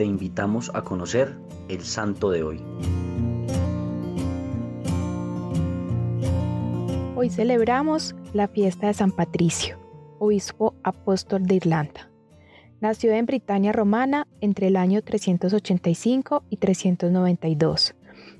te invitamos a conocer el santo de hoy. Hoy celebramos la fiesta de San Patricio, obispo apóstol de Irlanda. Nació en Britania romana entre el año 385 y 392.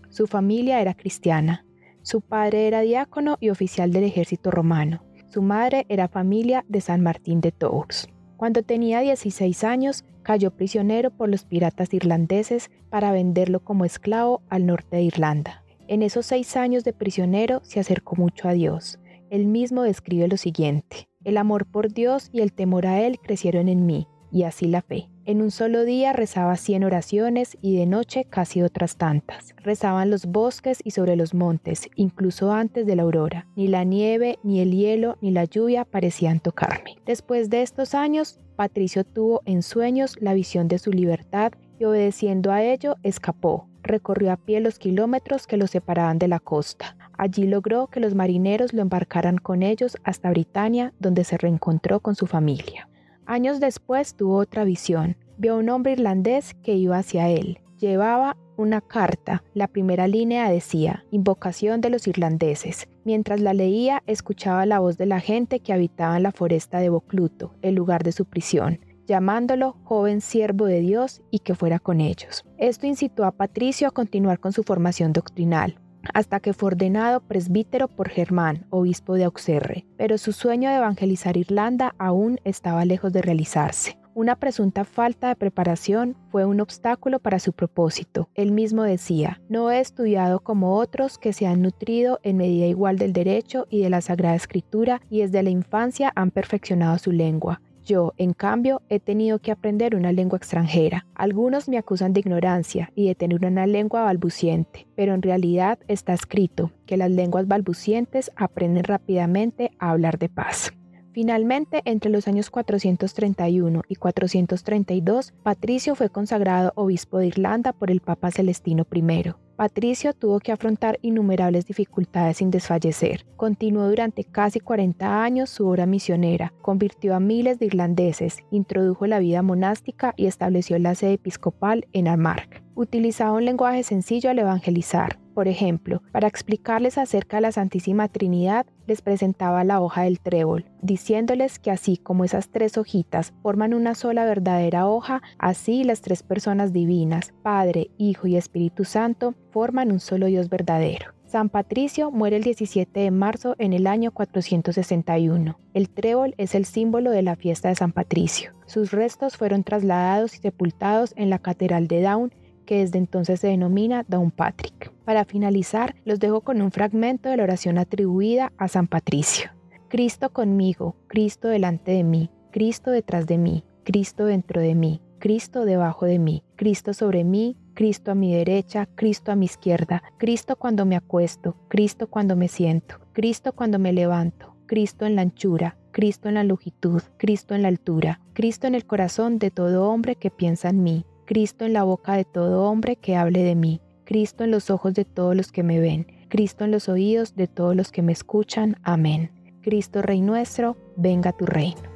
Su familia era cristiana. Su padre era diácono y oficial del ejército romano. Su madre era familia de San Martín de Tours. Cuando tenía 16 años, cayó prisionero por los piratas irlandeses para venderlo como esclavo al norte de Irlanda. En esos seis años de prisionero se acercó mucho a Dios. Él mismo describe lo siguiente. El amor por Dios y el temor a Él crecieron en mí, y así la fe. En un solo día rezaba cien oraciones y de noche casi otras tantas. Rezaba en los bosques y sobre los montes, incluso antes de la aurora. Ni la nieve, ni el hielo, ni la lluvia parecían tocarme. Después de estos años, Patricio tuvo en sueños la visión de su libertad y obedeciendo a ello escapó. Recorrió a pie los kilómetros que lo separaban de la costa. Allí logró que los marineros lo embarcaran con ellos hasta Britania, donde se reencontró con su familia. Años después tuvo otra visión. Vio a un hombre irlandés que iba hacia él. Llevaba una carta. La primera línea decía, Invocación de los irlandeses. Mientras la leía, escuchaba la voz de la gente que habitaba en la foresta de Bocluto, el lugar de su prisión llamándolo joven siervo de Dios y que fuera con ellos. Esto incitó a Patricio a continuar con su formación doctrinal hasta que fue ordenado presbítero por Germán, obispo de Auxerre, pero su sueño de evangelizar Irlanda aún estaba lejos de realizarse. Una presunta falta de preparación fue un obstáculo para su propósito. Él mismo decía, no he estudiado como otros que se han nutrido en medida igual del derecho y de la Sagrada Escritura y desde la infancia han perfeccionado su lengua. Yo, en cambio, he tenido que aprender una lengua extranjera. Algunos me acusan de ignorancia y de tener una lengua balbuciente, pero en realidad está escrito que las lenguas balbucientes aprenden rápidamente a hablar de paz. Finalmente, entre los años 431 y 432, Patricio fue consagrado obispo de Irlanda por el Papa Celestino I. Patricio tuvo que afrontar innumerables dificultades sin desfallecer. Continuó durante casi 40 años su obra misionera, convirtió a miles de irlandeses, introdujo la vida monástica y estableció la sede episcopal en Armagh. Utilizaba un lenguaje sencillo al evangelizar. Por ejemplo, para explicarles acerca de la Santísima Trinidad, les presentaba la hoja del trébol, diciéndoles que así como esas tres hojitas forman una sola verdadera hoja, así las tres personas divinas, Padre, Hijo y Espíritu Santo, forman un solo Dios verdadero. San Patricio muere el 17 de marzo en el año 461. El trébol es el símbolo de la fiesta de San Patricio. Sus restos fueron trasladados y sepultados en la Catedral de Down que desde entonces se denomina Patrick. Para finalizar, los dejo con un fragmento de la oración atribuida a San Patricio. Cristo conmigo, Cristo delante de mí, Cristo detrás de mí, Cristo dentro de mí, Cristo debajo de mí, Cristo sobre mí, Cristo a mi derecha, Cristo a mi izquierda, Cristo cuando me acuesto, Cristo cuando me siento, Cristo cuando me levanto, Cristo en la anchura, Cristo en la longitud, Cristo en la altura, Cristo en el corazón de todo hombre que piensa en mí, Cristo en la boca de todo hombre que hable de mí, Cristo en los ojos de todos los que me ven, Cristo en los oídos de todos los que me escuchan. Amén. Cristo Rey nuestro, venga tu reino.